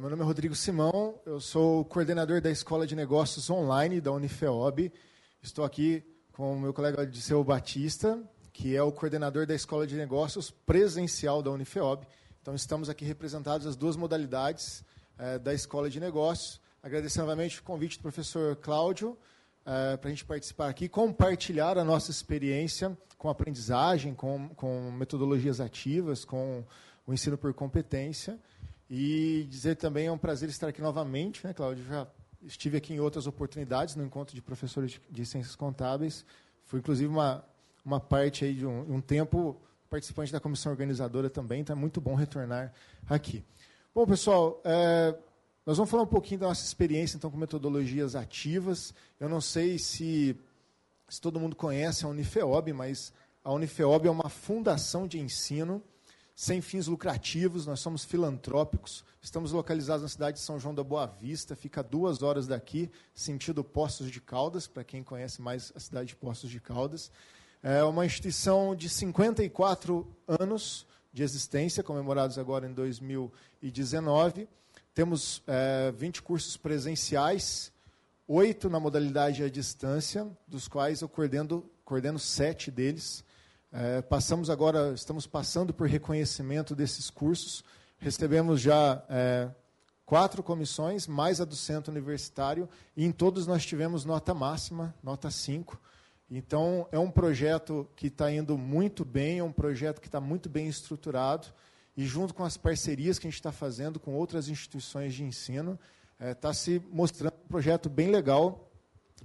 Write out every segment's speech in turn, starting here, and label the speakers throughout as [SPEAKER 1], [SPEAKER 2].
[SPEAKER 1] meu nome é Rodrigo Simão, eu sou coordenador da Escola de Negócios Online da Unifeob. Estou aqui com o meu colega Disseu Batista, que é o coordenador da Escola de Negócios presencial da Unifeob. Então, estamos aqui representados as duas modalidades eh, da Escola de Negócios. Agradecer novamente o convite do professor Cláudio eh, para a gente participar aqui, compartilhar a nossa experiência com aprendizagem, com, com metodologias ativas, com o ensino por competência. E dizer também é um prazer estar aqui novamente, né, Cláudio? Já estive aqui em outras oportunidades no encontro de professores de, ciências contábeis. Fui, inclusive, uma, uma parte aí de um, um tempo participante da comissão organizadora também, então é muito bom retornar aqui. Bom, pessoal, é, nós vamos falar um pouquinho da nossa experiência então com metodologias ativas. Eu não sei se, se todo mundo conhece a Unifeob, mas a Unifeob é uma fundação de ensino sem fins lucrativos, nós somos filantrópicos, estamos localizados na cidade de São João da Boa Vista, fica duas horas daqui, sentido Poços de Caldas, para quem conhece mais a cidade de Poços de Caldas. É uma instituição de 54 anos de existência, comemorados agora em 2019. Temos é, 20 cursos presenciais, oito na modalidade à distância, dos quais eu coordeno, coordeno sete deles. É, passamos agora, estamos passando por reconhecimento desses cursos. Recebemos já é, quatro comissões, mais a do centro universitário, e em todos nós tivemos nota máxima, nota 5. Então, é um projeto que está indo muito bem, é um projeto que está muito bem estruturado, e junto com as parcerias que a gente está fazendo com outras instituições de ensino, está é, se mostrando um projeto bem legal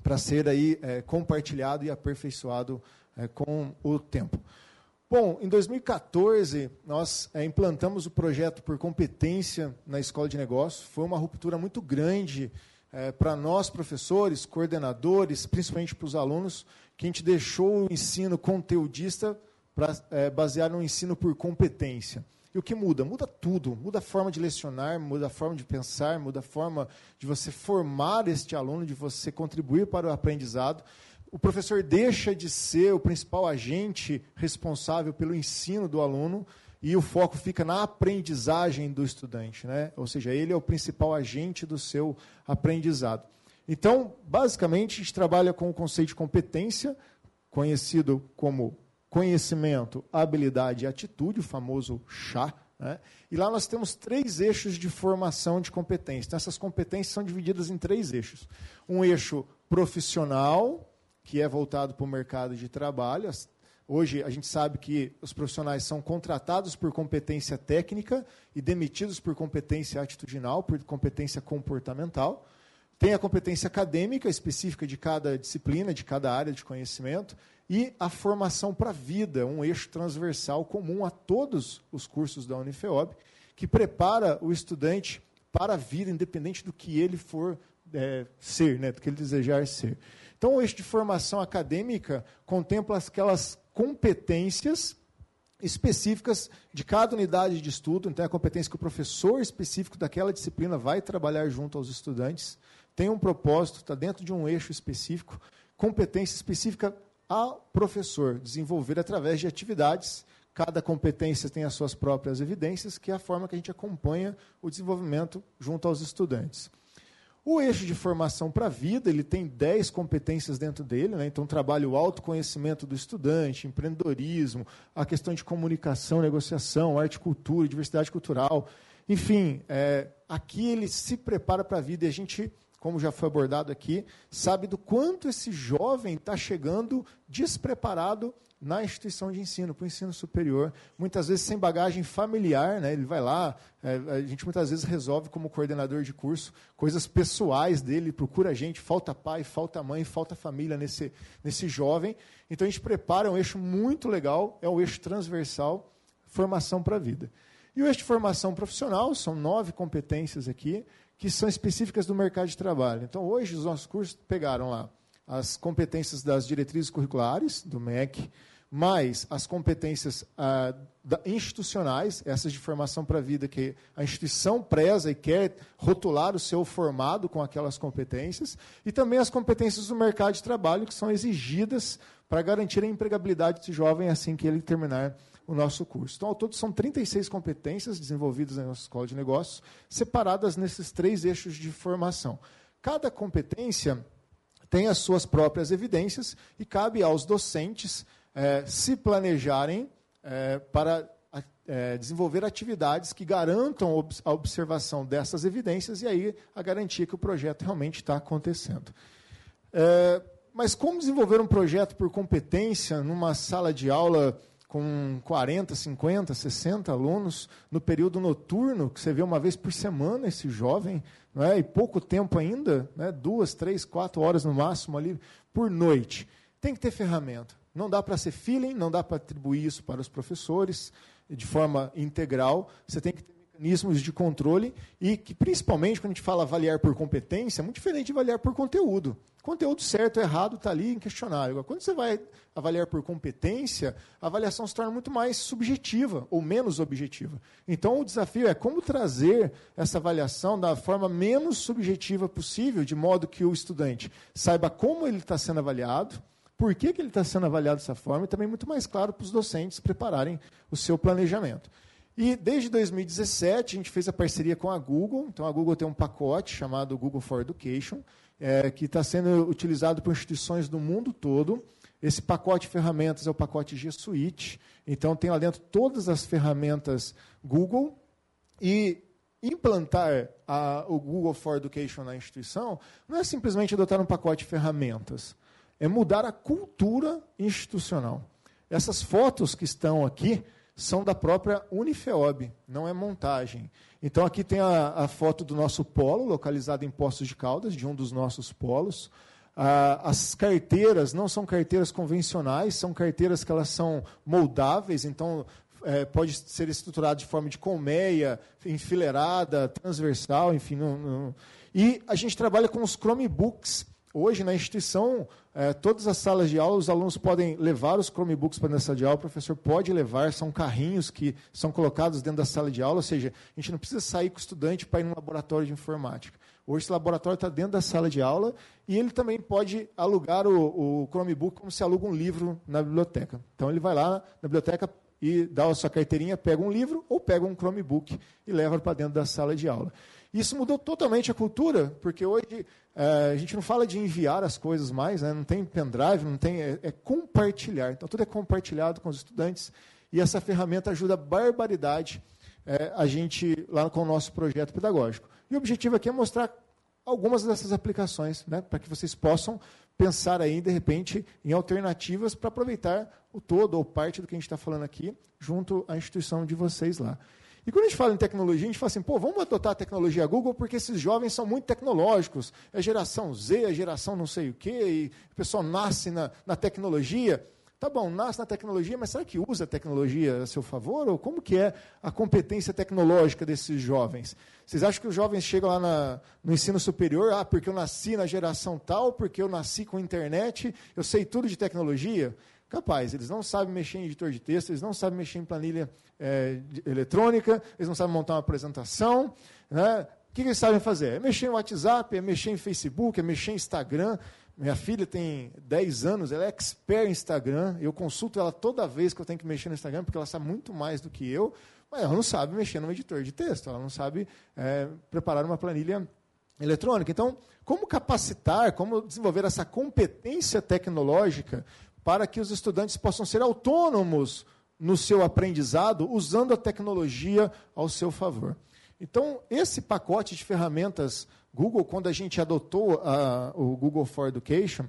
[SPEAKER 1] para ser aí é, compartilhado e aperfeiçoado é, com o tempo. Bom, em 2014, nós é, implantamos o projeto por competência na Escola de Negócios. Foi uma ruptura muito grande é, para nós, professores, coordenadores, principalmente para os alunos, que a gente deixou o ensino conteudista para é, basear no ensino por competência. E o que muda? Muda tudo. Muda a forma de lecionar, muda a forma de pensar, muda a forma de você formar este aluno, de você contribuir para o aprendizado o professor deixa de ser o principal agente responsável pelo ensino do aluno e o foco fica na aprendizagem do estudante, né? Ou seja, ele é o principal agente do seu aprendizado. Então, basicamente, a gente trabalha com o conceito de competência, conhecido como conhecimento, habilidade e atitude, o famoso chá. Né? E lá nós temos três eixos de formação de competência. Então, essas competências são divididas em três eixos: um eixo profissional, que é voltado para o mercado de trabalho. Hoje a gente sabe que os profissionais são contratados por competência técnica e demitidos por competência atitudinal, por competência comportamental. Tem a competência acadêmica específica de cada disciplina, de cada área de conhecimento, e a formação para a vida, um eixo transversal comum a todos os cursos da Unifeob, que prepara o estudante para a vida, independente do que ele for é, ser, né, do que ele desejar ser. Então, o eixo de formação acadêmica contempla aquelas competências específicas de cada unidade de estudo, então é a competência que o professor específico daquela disciplina vai trabalhar junto aos estudantes, tem um propósito, está dentro de um eixo específico, competência específica ao professor desenvolver através de atividades. Cada competência tem as suas próprias evidências, que é a forma que a gente acompanha o desenvolvimento junto aos estudantes. O eixo de formação para a vida, ele tem 10 competências dentro dele, né? então trabalha o autoconhecimento do estudante, empreendedorismo, a questão de comunicação, negociação, arte, cultura, diversidade cultural. Enfim, é, aqui ele se prepara para a vida e a gente, como já foi abordado aqui, sabe do quanto esse jovem está chegando despreparado na instituição de ensino, para o ensino superior, muitas vezes sem bagagem familiar, né? ele vai lá, é, a gente muitas vezes resolve como coordenador de curso coisas pessoais dele, procura a gente, falta pai, falta mãe, falta família nesse, nesse jovem, então a gente prepara um eixo muito legal, é o eixo transversal, formação para a vida. E o eixo de formação profissional, são nove competências aqui, que são específicas do mercado de trabalho. Então, hoje, os nossos cursos pegaram lá as competências das diretrizes curriculares, do MEC, mais as competências ah, da, institucionais, essas de formação para a vida, que a instituição preza e quer rotular o seu formado com aquelas competências, e também as competências do mercado de trabalho, que são exigidas para garantir a empregabilidade desse jovem assim que ele terminar o nosso curso. Então, ao todo, são 36 competências desenvolvidas na nossa escola de negócios, separadas nesses três eixos de formação. Cada competência tem as suas próprias evidências e cabe aos docentes é, se planejarem é, para é, desenvolver atividades que garantam a observação dessas evidências e aí a garantia que o projeto realmente está acontecendo. Mas como desenvolver um projeto por competência numa sala de aula com 40, 50, 60 alunos, no período noturno, que você vê uma vez por semana esse jovem, não é? e pouco tempo ainda, né? duas, três, quatro horas no máximo ali por noite. Tem que ter ferramenta. Não dá para ser feeling, não dá para atribuir isso para os professores de forma integral. Você tem que ter mecanismos de controle e que, principalmente, quando a gente fala avaliar por competência, é muito diferente de avaliar por conteúdo. Conteúdo certo errado está ali em questionário. Quando você vai avaliar por competência, a avaliação se torna muito mais subjetiva ou menos objetiva. Então, o desafio é como trazer essa avaliação da forma menos subjetiva possível, de modo que o estudante saiba como ele está sendo avaliado, por que, que ele está sendo avaliado dessa forma e também muito mais claro para os docentes prepararem o seu planejamento. E desde 2017 a gente fez a parceria com a Google. Então a Google tem um pacote chamado Google for Education, é, que está sendo utilizado por instituições do mundo todo. Esse pacote de ferramentas é o pacote G Suite. Então tem lá dentro todas as ferramentas Google e implantar a, o Google for Education na instituição não é simplesmente adotar um pacote de ferramentas, é mudar a cultura institucional. Essas fotos que estão aqui são da própria Unifeob, não é montagem. Então aqui tem a, a foto do nosso polo, localizado em Poços de Caldas, de um dos nossos polos. Ah, as carteiras não são carteiras convencionais, são carteiras que elas são moldáveis, então é, pode ser estruturado de forma de colmeia, enfileirada, transversal, enfim. Não, não. E a gente trabalha com os Chromebooks. Hoje, na instituição, é, todas as salas de aula, os alunos podem levar os Chromebooks para a sala de aula, o professor pode levar, são carrinhos que são colocados dentro da sala de aula, ou seja, a gente não precisa sair com o estudante para ir no laboratório de informática. Hoje esse laboratório está dentro da sala de aula e ele também pode alugar o, o Chromebook como se aluga um livro na biblioteca. Então ele vai lá na biblioteca e dá a sua carteirinha, pega um livro ou pega um Chromebook e leva para dentro da sala de aula. Isso mudou totalmente a cultura, porque hoje é, a gente não fala de enviar as coisas mais, né? não tem pendrive, não tem, é, é, compartilhar. Então tudo é compartilhado com os estudantes e essa ferramenta ajuda barbaridade é, a gente lá com o nosso projeto pedagógico. E o objetivo aqui é mostrar algumas dessas aplicações, né? para que vocês possam pensar aí, de repente, em alternativas para aproveitar o todo ou parte do que a gente está falando aqui junto à instituição de vocês lá. E quando a gente fala em tecnologia, a gente fala assim, pô, vamos adotar a tecnologia Google porque esses jovens são muito tecnológicos. É geração Z, é geração não sei o quê, e o pessoal nasce na, na tecnologia. Tá bom, nasce na tecnologia, mas será que usa a tecnologia a seu favor? Ou como que é a competência tecnológica desses jovens? Vocês acham que os jovens chegam lá na, no ensino superior, ah, porque eu nasci na geração tal, porque eu nasci com internet, eu sei tudo de tecnologia? Capaz, eles não sabem mexer em editor de texto, eles não sabem mexer em planilha é, eletrônica, eles não sabem montar uma apresentação. Né? O que eles sabem fazer? É mexer em WhatsApp, é mexer em Facebook, é mexer em Instagram. Minha filha tem 10 anos, ela é expert em Instagram. Eu consulto ela toda vez que eu tenho que mexer no Instagram, porque ela sabe muito mais do que eu, mas ela não sabe mexer no editor de texto, ela não sabe é, preparar uma planilha eletrônica. Então, como capacitar, como desenvolver essa competência tecnológica para que os estudantes possam ser autônomos no seu aprendizado usando a tecnologia ao seu favor. Então, esse pacote de ferramentas Google, quando a gente adotou a, o Google for Education,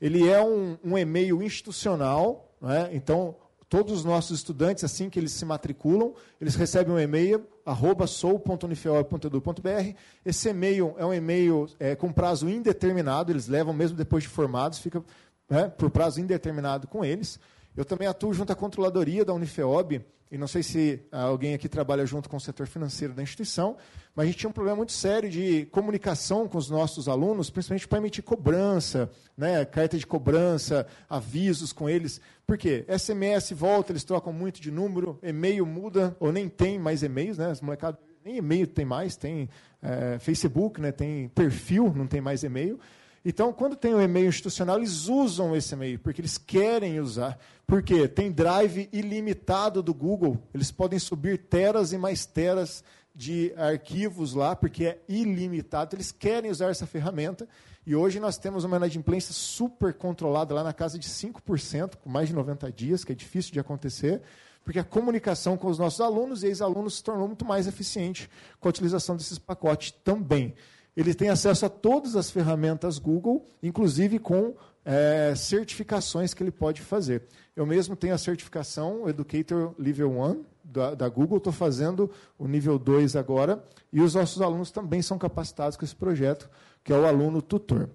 [SPEAKER 1] ele é um, um e-mail institucional, é? então todos os nossos estudantes, assim que eles se matriculam, eles recebem um e-mail, arroba sou.unifeor.edu.br. Esse e-mail é um e-mail é, com prazo indeterminado, eles levam mesmo depois de formados, fica né, por prazo indeterminado com eles. Eu também atuo junto à controladoria da Unifeob, e não sei se alguém aqui trabalha junto com o setor financeiro da instituição, mas a gente tinha um problema muito sério de comunicação com os nossos alunos, principalmente para emitir cobrança, né, carta de cobrança, avisos com eles. Por quê? SMS volta, eles trocam muito de número, e-mail muda, ou nem tem mais e-mails, né, as molecadas nem e-mail tem mais, tem é, Facebook, né, tem perfil, não tem mais e-mail. Então, quando tem o um e-mail institucional, eles usam esse e-mail, porque eles querem usar. Porque tem drive ilimitado do Google, eles podem subir teras e mais teras de arquivos lá, porque é ilimitado. Eles querem usar essa ferramenta. E hoje nós temos uma inadimplência super controlada lá na casa de 5%, com mais de 90 dias, que é difícil de acontecer, porque a comunicação com os nossos alunos e ex-alunos se tornou muito mais eficiente com a utilização desses pacotes também. Ele tem acesso a todas as ferramentas Google, inclusive com é, certificações que ele pode fazer. Eu mesmo tenho a certificação Educator Level 1 da, da Google, estou fazendo o nível 2 agora, e os nossos alunos também são capacitados com esse projeto, que é o aluno tutor.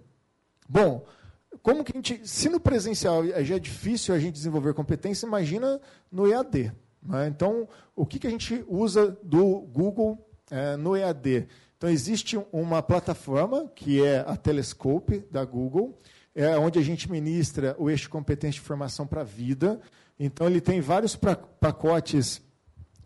[SPEAKER 1] Bom, como que a gente, se no presencial já é difícil a gente desenvolver competência, imagina no EAD. Né? Então, o que, que a gente usa do Google é, no EAD? Então, existe uma plataforma, que é a Telescope, da Google, é onde a gente ministra o eixo competência de formação para a vida. Então, ele tem vários pacotes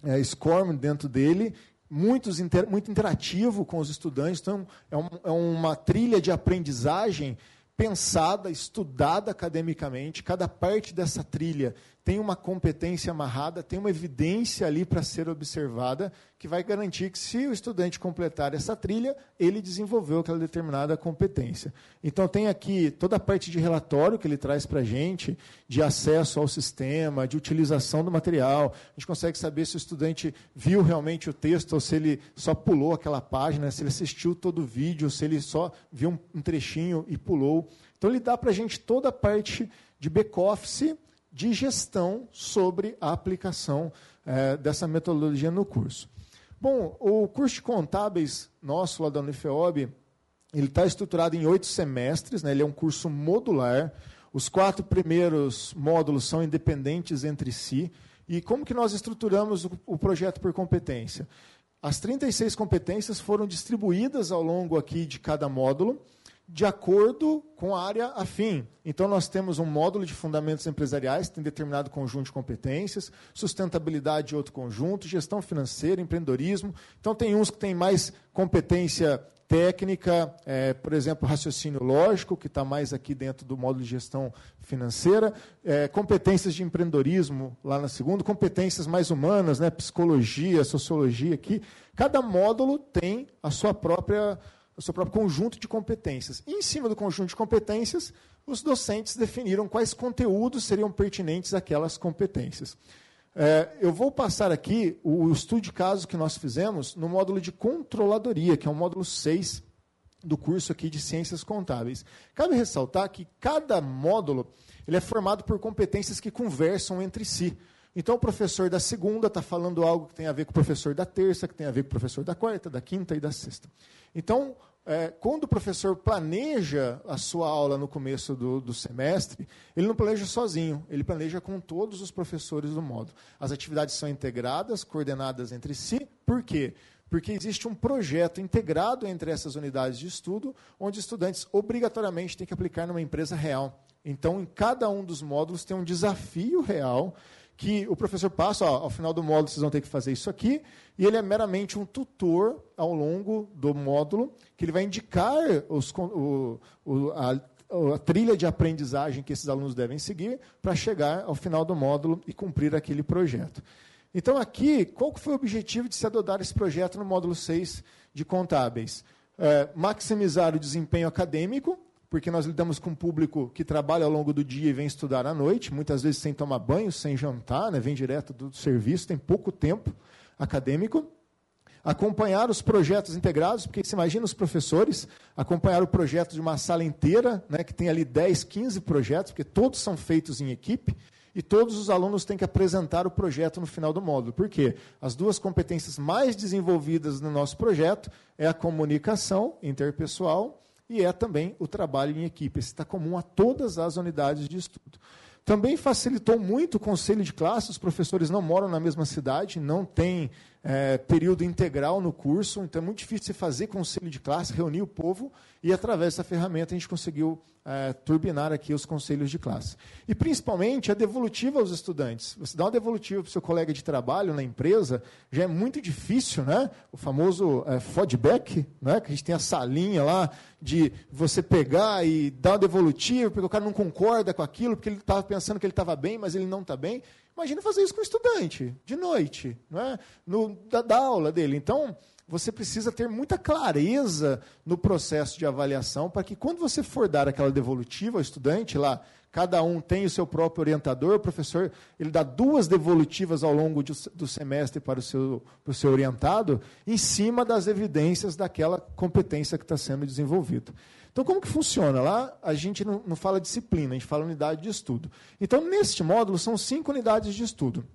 [SPEAKER 1] é, SCORM dentro dele, muitos inter, muito interativo com os estudantes. Então, é, um, é uma trilha de aprendizagem pensada, estudada academicamente. Cada parte dessa trilha tem uma competência amarrada, tem uma evidência ali para ser observada, que vai garantir que, se o estudante completar essa trilha, ele desenvolveu aquela determinada competência. Então, tem aqui toda a parte de relatório que ele traz para a gente, de acesso ao sistema, de utilização do material. A gente consegue saber se o estudante viu realmente o texto ou se ele só pulou aquela página, se ele assistiu todo o vídeo, se ele só viu um trechinho e pulou. Então, ele dá para a gente toda a parte de back-office de gestão sobre a aplicação é, dessa metodologia no curso. Bom, o curso de contábeis nosso lá da Unifeob, ele está estruturado em oito semestres, né, ele é um curso modular. Os quatro primeiros módulos são independentes entre si. E como que nós estruturamos o, o projeto por competência? As 36 competências foram distribuídas ao longo aqui de cada módulo de acordo com a área afim. Então, nós temos um módulo de fundamentos empresariais, que tem determinado conjunto de competências, sustentabilidade outro conjunto, gestão financeira, empreendedorismo. Então, tem uns que têm mais competência técnica, é, por exemplo, raciocínio lógico, que está mais aqui dentro do módulo de gestão financeira, é, competências de empreendedorismo lá na segunda, competências mais humanas, né, psicologia, sociologia aqui. Cada módulo tem a sua própria o seu próprio conjunto de competências. E, em cima do conjunto de competências, os docentes definiram quais conteúdos seriam pertinentes àquelas competências. É, eu vou passar aqui o, o estudo de caso que nós fizemos no módulo de controladoria, que é o módulo 6 do curso aqui de Ciências Contábeis. Cabe ressaltar que cada módulo ele é formado por competências que conversam entre si. Então, o professor da segunda está falando algo que tem a ver com o professor da terça, que tem a ver com o professor da quarta, da quinta e da sexta. Então, é, quando o professor planeja a sua aula no começo do, do, semestre, ele não planeja sozinho, ele planeja com todos os professores do módulo. As atividades são integradas, coordenadas entre si. Por quê? Porque existe um projeto integrado entre essas unidades de estudo, onde estudantes obrigatoriamente têm que aplicar numa empresa real. Então, em cada um dos módulos tem um desafio real que o professor passa, ó, ao final do módulo vocês vão ter que fazer isso aqui, e ele é meramente um tutor ao longo do módulo, que ele vai indicar os, o, o, a, a trilha de aprendizagem que esses alunos devem seguir para chegar ao final do módulo e cumprir aquele projeto. Então, aqui, qual foi o objetivo de se adotar esse projeto no módulo 6 de contábeis? É, maximizar o desempenho acadêmico, porque nós lidamos com um público que trabalha ao longo do dia e vem estudar à noite, muitas vezes sem tomar banho, sem jantar, né? vem direto do serviço, tem pouco tempo acadêmico. Acompanhar os projetos integrados, porque você imagina os professores acompanhar o projeto de uma sala inteira, né, que tem ali 10, 15 projetos, porque todos são feitos em equipe, e todos os alunos têm que apresentar o projeto no final do módulo. Por quê? As duas competências mais desenvolvidas no nosso projeto é a comunicação interpessoal e é também o trabalho em equipe. Esse está comum a todas as unidades de estudo. Também facilitou muito o conselho de classe, os professores não moram na mesma cidade, não tem é, período integral no curso, então é muito difícil fazer conselho de classe, reunir o povo, e através dessa ferramenta a gente conseguiu é, turbinar aqui os conselhos de classe. E, principalmente, a devolutiva aos estudantes. Você dá uma devolutiva para o seu colega de trabalho na empresa, já é muito difícil, né? O famoso é, feedback, né? que a gente tem a salinha lá de você pegar e dar uma devolutiva, porque o cara não concorda com aquilo, porque ele estava pensando que ele estava bem, mas ele não está bem. Imagina fazer isso com o estudante, de noite, não é? no, da, da aula dele. Então, você precisa ter muita clareza no processo de avaliação para que quando você for dar aquela devolutiva ao estudante lá, cada um tem o seu próprio orientador, o professor ele dá duas devolutivas ao longo do semestre para o seu, para o seu orientado, em cima das evidências daquela competência que está sendo desenvolvida. Então, como que funciona? Lá a gente não, não fala disciplina, a gente fala unidade de estudo. Então, neste módulo, são cinco unidades de estudo.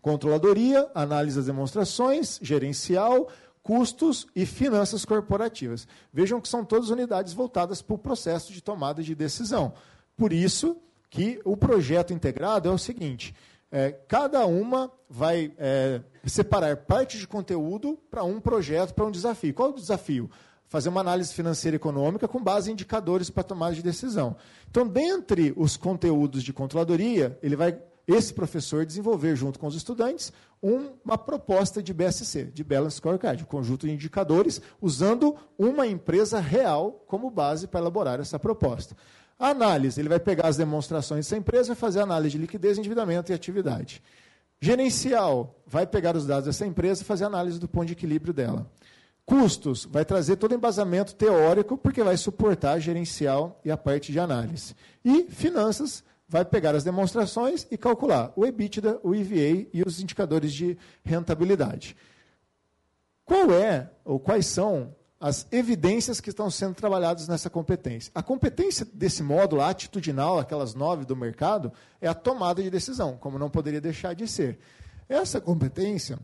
[SPEAKER 1] Controladoria, análise das demonstrações, gerencial, custos e finanças corporativas. Vejam que são todas unidades voltadas para o processo de tomada de decisão. Por isso que o projeto integrado é o seguinte: é, cada uma vai é, separar parte de conteúdo para um projeto, para um desafio. Qual é o desafio? Fazer uma análise financeira e econômica com base em indicadores para tomada de decisão. Então, dentre os conteúdos de controladoria, ele vai esse professor desenvolver, junto com os estudantes, uma proposta de BSC, de Balance Scorecard, um conjunto de indicadores, usando uma empresa real como base para elaborar essa proposta. A análise, ele vai pegar as demonstrações dessa empresa e fazer análise de liquidez, endividamento e atividade. Gerencial, vai pegar os dados dessa empresa e fazer análise do ponto de equilíbrio dela. Custos, vai trazer todo o embasamento teórico, porque vai suportar a gerencial e a parte de análise. E finanças, vai pegar as demonstrações e calcular o EBITDA, o EVA e os indicadores de rentabilidade. Qual é, ou quais são as evidências que estão sendo trabalhadas nessa competência? A competência desse módulo atitudinal, aquelas nove do mercado, é a tomada de decisão, como não poderia deixar de ser. Essa competência,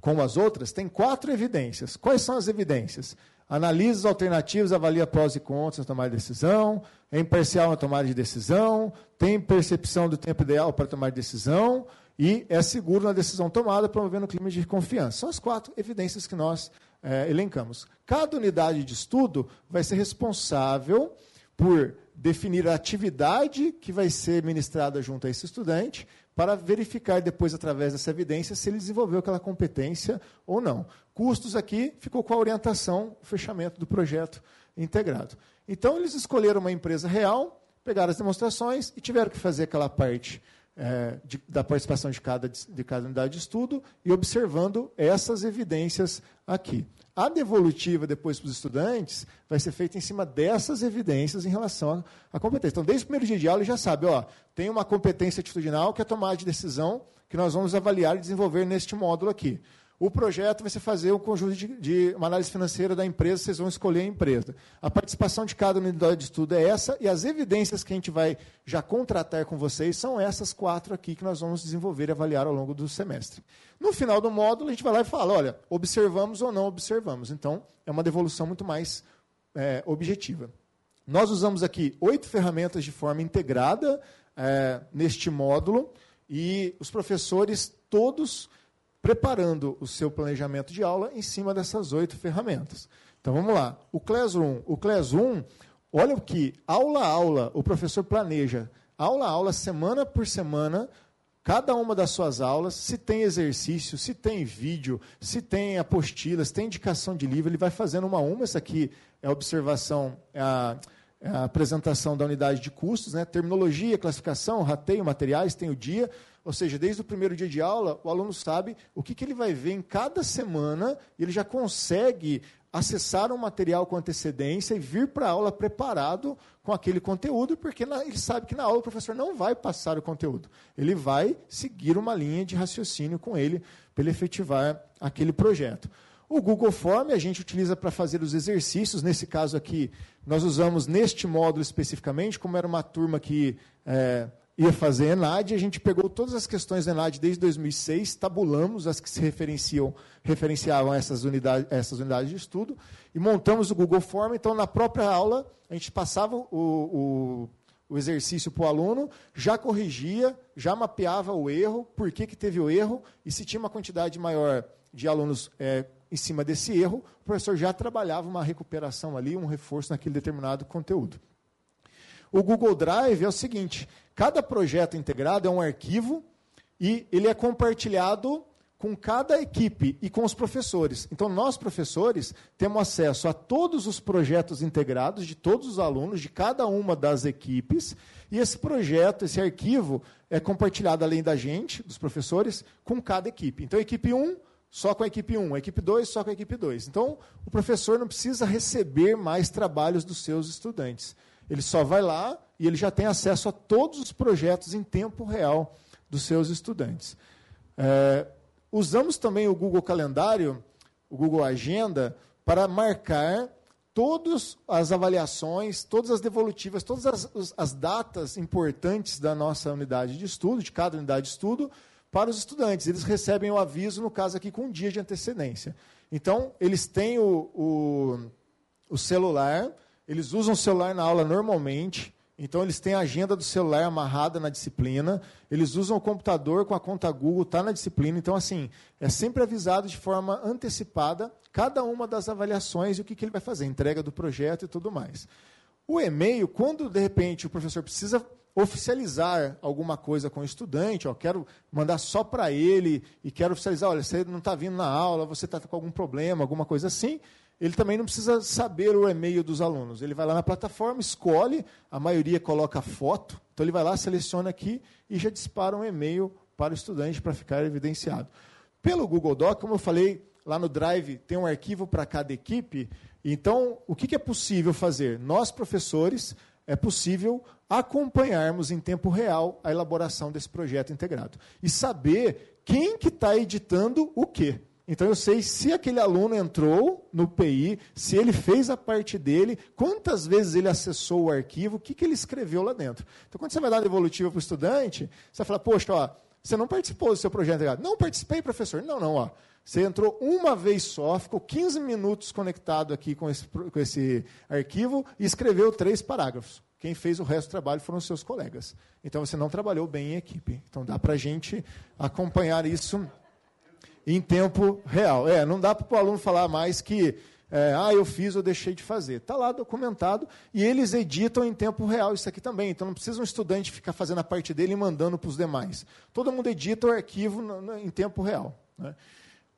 [SPEAKER 1] como as outras, tem quatro evidências. Quais são as evidências? Analisa as alternativas, avalia prós e contras na tomada de decisão, é imparcial na tomada de decisão, tem percepção do tempo ideal para tomar decisão e é seguro na decisão tomada, promovendo um clima de confiança. São as quatro evidências que nós é, elencamos. Cada unidade de estudo vai ser responsável por definir a atividade que vai ser ministrada junto a esse estudante, para verificar depois, através dessa evidência, se ele desenvolveu aquela competência ou não. Custos aqui ficou com a orientação, o fechamento do projeto integrado. Então, eles escolheram uma empresa real, pegaram as demonstrações e tiveram que fazer aquela parte é, de, da participação de cada, de cada unidade de estudo e observando essas evidências aqui. A devolutiva depois para os estudantes vai ser feita em cima dessas evidências em relação à competência. Então, desde o primeiro dia de aula, ele já sabe, ó, tem uma competência atitudinal que é a tomada de decisão que nós vamos avaliar e desenvolver neste módulo aqui. O projeto vai ser fazer um conjunto de, de, uma análise financeira da empresa, vocês vão escolher a empresa. A participação de cada unidade de estudo é essa, e as evidências que a gente vai já contratar com vocês são essas quatro aqui que nós vamos desenvolver e avaliar ao longo do semestre. No final do módulo, a gente vai lá e fala: olha, observamos ou não observamos. Então, é uma devolução muito mais é, objetiva. Nós usamos aqui oito ferramentas de forma integrada é, neste módulo, e os professores todos preparando o seu planejamento de aula em cima dessas oito ferramentas. Então vamos lá. O Classroom. O Classroom, olha o que, aula a aula, o professor planeja, aula a aula, semana por semana, cada uma das suas aulas, se tem exercício, se tem vídeo, se tem apostilas, tem indicação de livro, ele vai fazendo uma a uma. Essa aqui é a observação, é a, é a apresentação da unidade de custos, né? terminologia, classificação, rateio, materiais, tem o dia. Ou seja, desde o primeiro dia de aula, o aluno sabe o que, que ele vai ver em cada semana e ele já consegue acessar um material com antecedência e vir para a aula preparado com aquele conteúdo, porque ele sabe que na aula o professor não vai passar o conteúdo. Ele vai seguir uma linha de raciocínio com ele para ele efetivar aquele projeto. O Google Form a gente utiliza para fazer os exercícios. Nesse caso aqui, nós usamos neste módulo especificamente, como era uma turma que é, ia fazer ENAD, a gente pegou todas as questões da ENAD desde 2006, tabulamos as que se referenciam, referenciavam essas unidades, essas unidades de estudo e montamos o Google Form. Então, na própria aula, a gente passava o, o, o exercício para o aluno, já corrigia, já mapeava o erro, por que, que teve o erro, e se tinha uma quantidade maior de alunos é, em cima desse erro, o professor já trabalhava uma recuperação ali, um reforço naquele determinado conteúdo. O Google Drive é o seguinte: cada projeto integrado é um arquivo e ele é compartilhado com cada equipe e com os professores. Então, nós, professores, temos acesso a todos os projetos integrados de todos os alunos, de cada uma das equipes, e esse projeto, esse arquivo, é compartilhado além da gente, dos professores, com cada equipe. Então, equipe 1, só com a equipe 1, a equipe 2, só com a equipe 2. Então, o professor não precisa receber mais trabalhos dos seus estudantes. Ele só vai lá e ele já tem acesso a todos os projetos em tempo real dos seus estudantes. É, Usamos também o Google Calendário, o Google Agenda, para marcar todas as avaliações, todas as devolutivas, todas as, as, datas importantes da nossa unidade de estudo, de cada unidade de estudo, para os estudantes. Eles recebem o aviso, no caso aqui, com um dia de antecedência. Então, eles têm o, o, o celular, eles usam o celular na aula normalmente, então, eles têm a agenda do celular amarrada na disciplina, eles usam o computador com a conta Google, está na disciplina. Então, assim, é sempre avisado de forma antecipada cada uma das avaliações e o que, que ele vai fazer, entrega do projeto e tudo mais. O e-mail, quando de repente o professor precisa oficializar alguma coisa com o estudante, ó, quero mandar só para ele e quero oficializar, olha, você não está vindo na aula, você está com algum problema, alguma coisa assim, ele também não precisa saber o e-mail dos alunos. Ele vai lá na plataforma, escolhe, a maioria coloca foto, então ele vai lá, seleciona aqui e já dispara um e-mail para o estudante para ficar evidenciado. Pelo Google Doc, como eu falei, lá no Drive tem um arquivo para cada equipe. Então, o que é possível fazer? Nós, professores, é possível acompanharmos em tempo real a elaboração desse projeto integrado e saber quem que está editando o quê. Então eu sei se aquele aluno entrou no PI, se ele fez a parte dele, quantas vezes ele acessou o arquivo, o que, que ele escreveu lá dentro. Então quando você vai dar a devolutiva para o estudante, você vai falar, poxa, ó, você não participou do seu projeto integrado. Não participei, professor. Não, não, ó. Você entrou uma vez só, ficou 15 minutos conectado aqui com esse, com esse arquivo e escreveu três parágrafos. Quem fez o resto do trabalho foram os seus colegas. Então você não trabalhou bem em equipe. Então dá para a gente acompanhar isso em tempo real. É, não dá para o aluno falar mais que é, ah, eu fiz ou deixei de fazer. Está lá documentado e eles editam em tempo real isso aqui também. Então não precisa um estudante ficar fazendo a parte dele e mandando para os demais. Todo mundo edita o arquivo no, no, em tempo real. Né?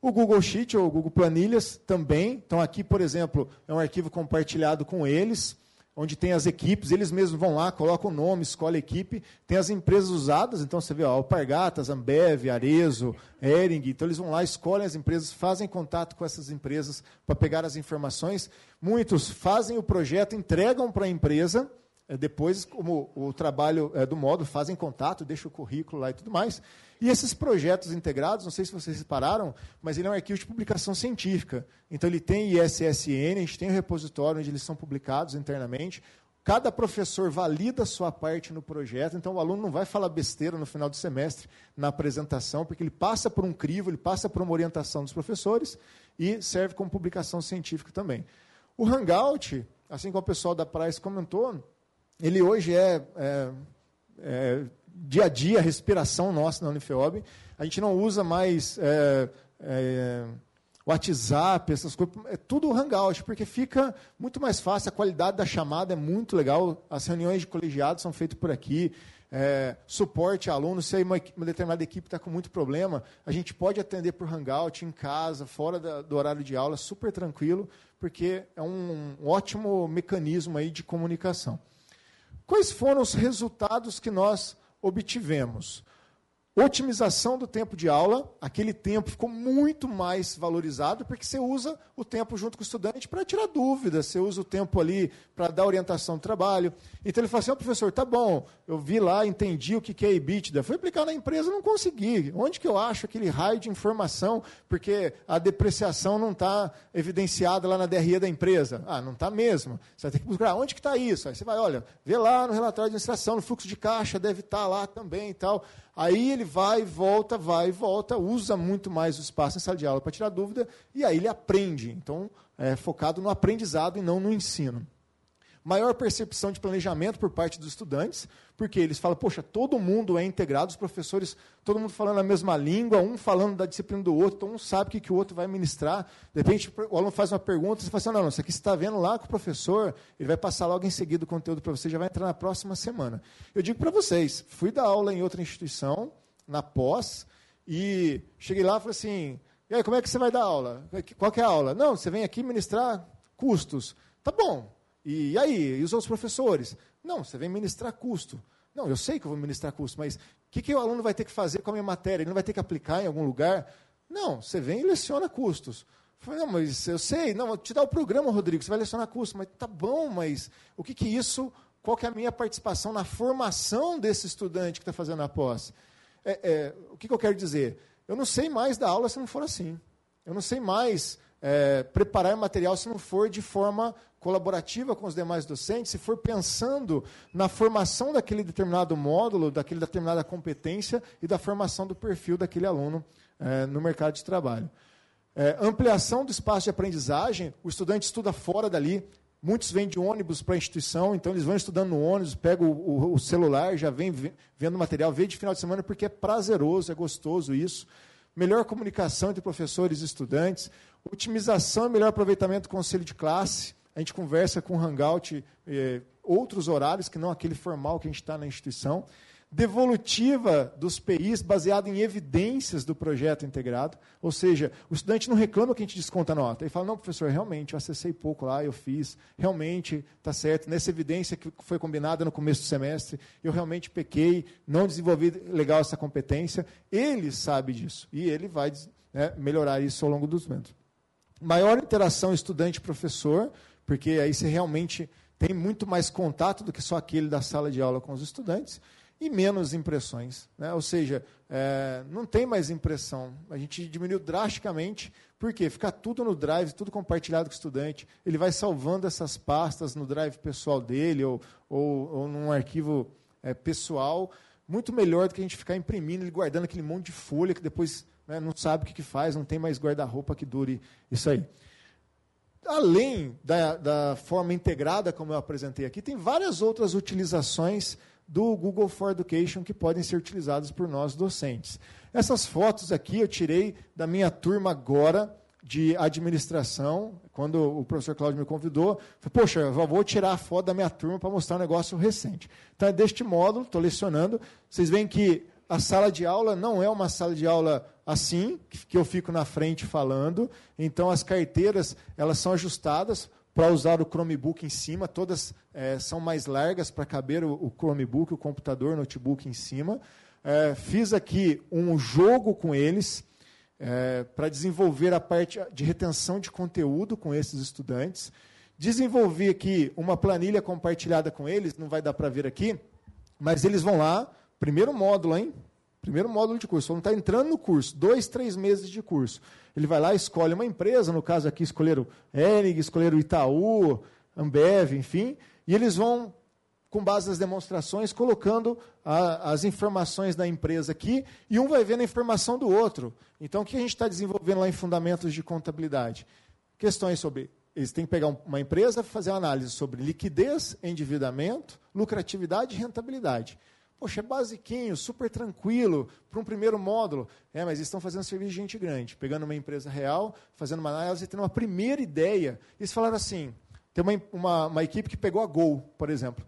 [SPEAKER 1] O Google Sheet ou o Google Planilhas também. Então aqui, por exemplo, é um arquivo compartilhado com eles onde tem as equipes, eles mesmos vão lá, colocam o nome, escolhem a equipe, tem as empresas usadas, então você vê, ó, Alpargatas, Ambev, Arezo, Ering, então eles vão lá, escolhem as empresas, fazem contato com essas empresas para pegar as informações. Muitos fazem o projeto, entregam para a empresa, é, depois, como o trabalho é, do módulo, fazem contato, deixam o currículo lá e tudo mais. E esses projetos integrados, não sei se vocês repararam, mas ele é um arquivo de publicação científica. Então ele tem ISSN, a gente tem o um repositório onde eles são publicados internamente. Cada professor valida a sua parte no projeto, então o aluno não vai falar besteira no final do semestre na apresentação, porque ele passa por um crivo, ele passa por uma orientação dos professores e serve como publicação científica também. O Hangout, assim como o pessoal da Price comentou, ele hoje é, é, é dia a dia, a respiração nossa na Unifeob. A gente não usa mais é, é, WhatsApp, essas coisas. É tudo Hangout, porque fica muito mais fácil, a qualidade da chamada é muito legal. As reuniões de colegiados são feitas por aqui. É, suporte a aluno, se uma, uma determinada equipe está com muito problema, a gente pode atender por Hangout, em casa, fora da, do horário de aula, super tranquilo, porque é um, um ótimo mecanismo aí de comunicação. Quais foram os resultados que nós obtivemos Otimização do tempo de aula, aquele tempo ficou muito mais valorizado, porque você usa o tempo junto com o estudante para tirar dúvidas, você usa o tempo ali para dar orientação do trabalho. Então ele fala assim: oh, professor, tá bom, eu vi lá, entendi o que é EBITDA, fui aplicar na empresa, não consegui. Onde que eu acho aquele raio de informação, porque a depreciação não está evidenciada lá na DRE da empresa? Ah, não está mesmo. Você vai ter que buscar, onde que está isso? Aí você vai, olha, vê lá no relatório de administração, no fluxo de caixa, deve estar tá lá também e tal. Aí ele vai, volta, vai, volta, usa muito mais o espaço em sala de aula para tirar dúvida, e aí ele aprende. Então, é focado no aprendizado e não no ensino. Maior percepção de planejamento por parte dos estudantes, porque eles falam, poxa, todo mundo é integrado, os professores, todo mundo falando a mesma língua, um falando da disciplina do outro, então um sabe o que, que o outro vai ministrar. De repente, o aluno faz uma pergunta, você fala assim, não, não, isso aqui você está vendo lá com o professor, ele vai passar logo em seguida o conteúdo para você, já vai entrar na próxima semana. Eu digo para vocês, fui dar aula em outra instituição, na pós, e cheguei lá e falei assim, e aí, como é que você vai dar aula? Qual é a aula? Não, você vem aqui ministrar custos. Tá bom. E, aí? E os outros professores? Não, você vem ministrar custo. Não, eu sei que eu vou ministrar custo, mas o que, que o aluno vai ter que fazer com a minha matéria? Ele não vai ter que aplicar em algum lugar? Não, você vem e leciona custos. Falei, não, mas eu sei, não, vou te dar o programa, Rodrigo, você vai lecionar custo. Mas tá bom, mas o que, que isso, qual que é a minha participação na formação desse estudante que está fazendo a pós? É, é, o que, que eu quero dizer? Eu não sei mais dar aula se não for assim. Eu não sei mais é, preparar material se não for de forma colaborativa com os demais docentes, se for pensando na formação daquele determinado módulo, daquela determinada competência e da formação do perfil daquele aluno é, no mercado de trabalho. É, ampliação do espaço de aprendizagem, o estudante estuda fora dali, Muitos vêm de ônibus para a instituição, então eles vão estudando no ônibus, pegam o, o, o, celular, já vem vendo material, vê de final de semana porque é prazeroso, é gostoso isso. Melhor comunicação entre professores e estudantes, otimização e melhor aproveitamento do conselho de classe. A gente conversa com o Hangout eh, outros horários que não aquele formal que a gente está na instituição devolutiva dos PIs baseada em evidências do projeto integrado. Ou seja, o estudante não reclama que a gente desconta a nota. Ele fala, não, professor, realmente, eu acessei pouco lá, eu fiz, realmente está certo. Nessa evidência que foi combinada no começo do semestre, eu realmente pequei, não desenvolvi legal essa competência. Ele sabe disso e ele vai né, melhorar isso ao longo dos meses. Maior interação estudante-professor, porque aí você realmente tem muito mais contato do que só aquele da sala de aula com os estudantes e menos impressões. Né? Ou seja, é, não tem mais impressão. A gente diminuiu drasticamente, porque fica tudo no drive, tudo compartilhado com o estudante. Ele vai salvando essas pastas no drive pessoal dele ou, ou, ou num arquivo é, pessoal, muito melhor do que a gente ficar imprimindo e guardando aquele monte de folha que depois né, não sabe o que, que faz, não tem mais guarda-roupa que dure isso aí. Além da, da forma integrada, como eu apresentei aqui, tem várias outras utilizações do Google for Education que podem ser utilizados por nós docentes. Essas fotos aqui eu tirei da minha turma agora de administração, quando o professor Cláudio me convidou, falei, poxa, vou tirar a foto da minha turma para mostrar um negócio recente. Então, é deste módulo, estou lecionando, vocês veem que a sala de aula não é uma sala de aula assim, que eu fico na frente falando, então as carteiras elas são ajustadas, para usar o Chromebook em cima, todas é, são mais largas para caber o, o, Chromebook, o computador, o notebook em cima. É, fiz aqui um jogo com eles é, para desenvolver a parte de retenção de conteúdo com esses estudantes. Desenvolvi aqui uma planilha compartilhada com eles, não vai dar para ver aqui, mas eles vão lá, primeiro módulo, hein? Primeiro módulo de curso. Não está entrando no curso, dois, três meses de curso. Ele vai lá, escolhe uma empresa, no caso aqui escolheram Enig, escolheram Itaú, Ambev, enfim, e eles vão, com base nas demonstrações, colocando a, as informações da empresa aqui, e um vai vendo a informação do outro. Então, o que a gente está desenvolvendo lá em Fundamentos de Contabilidade? Questões sobre eles têm que pegar uma empresa, fazer uma análise sobre liquidez, endividamento, lucratividade e rentabilidade. Poxa, é basiquinho, super tranquilo, para um primeiro módulo. É, mas estão fazendo serviço de gente grande, pegando uma empresa real, fazendo uma análise tendo uma primeira ideia. Eles falaram assim: tem uma, uma, uma, equipe que pegou a Gol, por exemplo.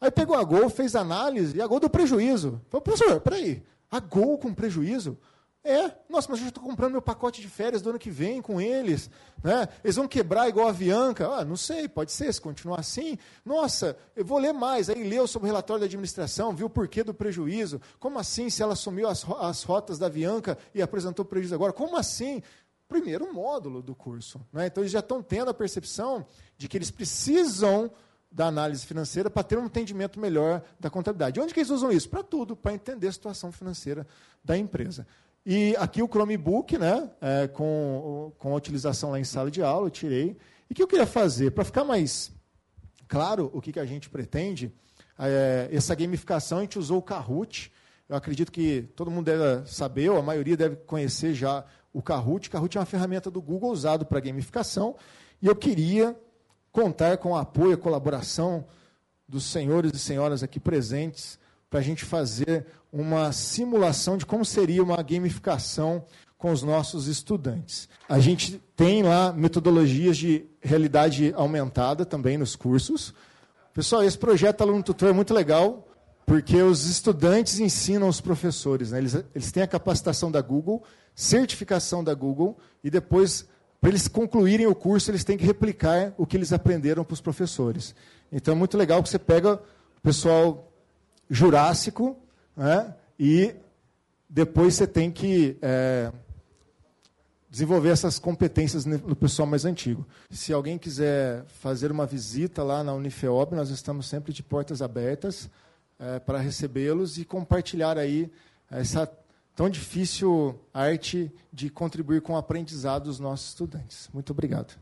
[SPEAKER 1] Aí pegou a Gol, fez análise, e a Gol deu prejuízo. Falei, professor, peraí, a Gol com prejuízo? É, nossa, mas eu já estou comprando meu pacote de férias do ano que vem com eles. Né? Eles vão quebrar igual a Avianca? Ah, não sei, pode ser, se continuar assim. Nossa, eu vou ler mais. Aí leu sobre o relatório da administração, viu o porquê do prejuízo. Como assim se ela assumiu as, as rotas da Avianca e apresentou prejuízo agora? Como assim? Primeiro módulo do curso. Né? Então eles já estão tendo a percepção de que eles precisam da análise financeira para ter um entendimento melhor da contabilidade. Onde que eles usam isso? Para tudo, para entender a situação financeira da empresa. E aqui o Chromebook, né, é, com, com a utilização lá em sala de aula, eu tirei. E o que eu queria fazer? Para ficar mais claro o que, que a gente pretende, é, essa gamificação, a gente usou o Kahoot. Eu acredito que todo mundo deve saber, ou a maioria deve conhecer já o Kahoot. Kahoot é uma ferramenta do Google usado para gamificação. E eu queria contar com o apoio e colaboração dos senhores e senhoras aqui presentes para a gente fazer uma simulação de como seria uma gamificação com os nossos estudantes. A gente tem lá metodologias de realidade aumentada também nos cursos. Pessoal, esse projeto Aluno Tutor é muito legal, porque os estudantes ensinam os professores. Né? Eles, eles têm a capacitação da Google, certificação da Google, e depois, para eles concluírem o curso, eles têm que replicar o que eles aprenderam para os professores. Então é muito legal que você pega o pessoal jurássico né? e depois você tem que é, desenvolver essas competências no pessoal mais antigo. Se alguém quiser fazer uma visita lá na Unifeob, nós estamos sempre de portas abertas é, para recebê-los e compartilhar aí essa tão difícil arte de contribuir com o aprendizado dos nossos estudantes. Muito obrigado.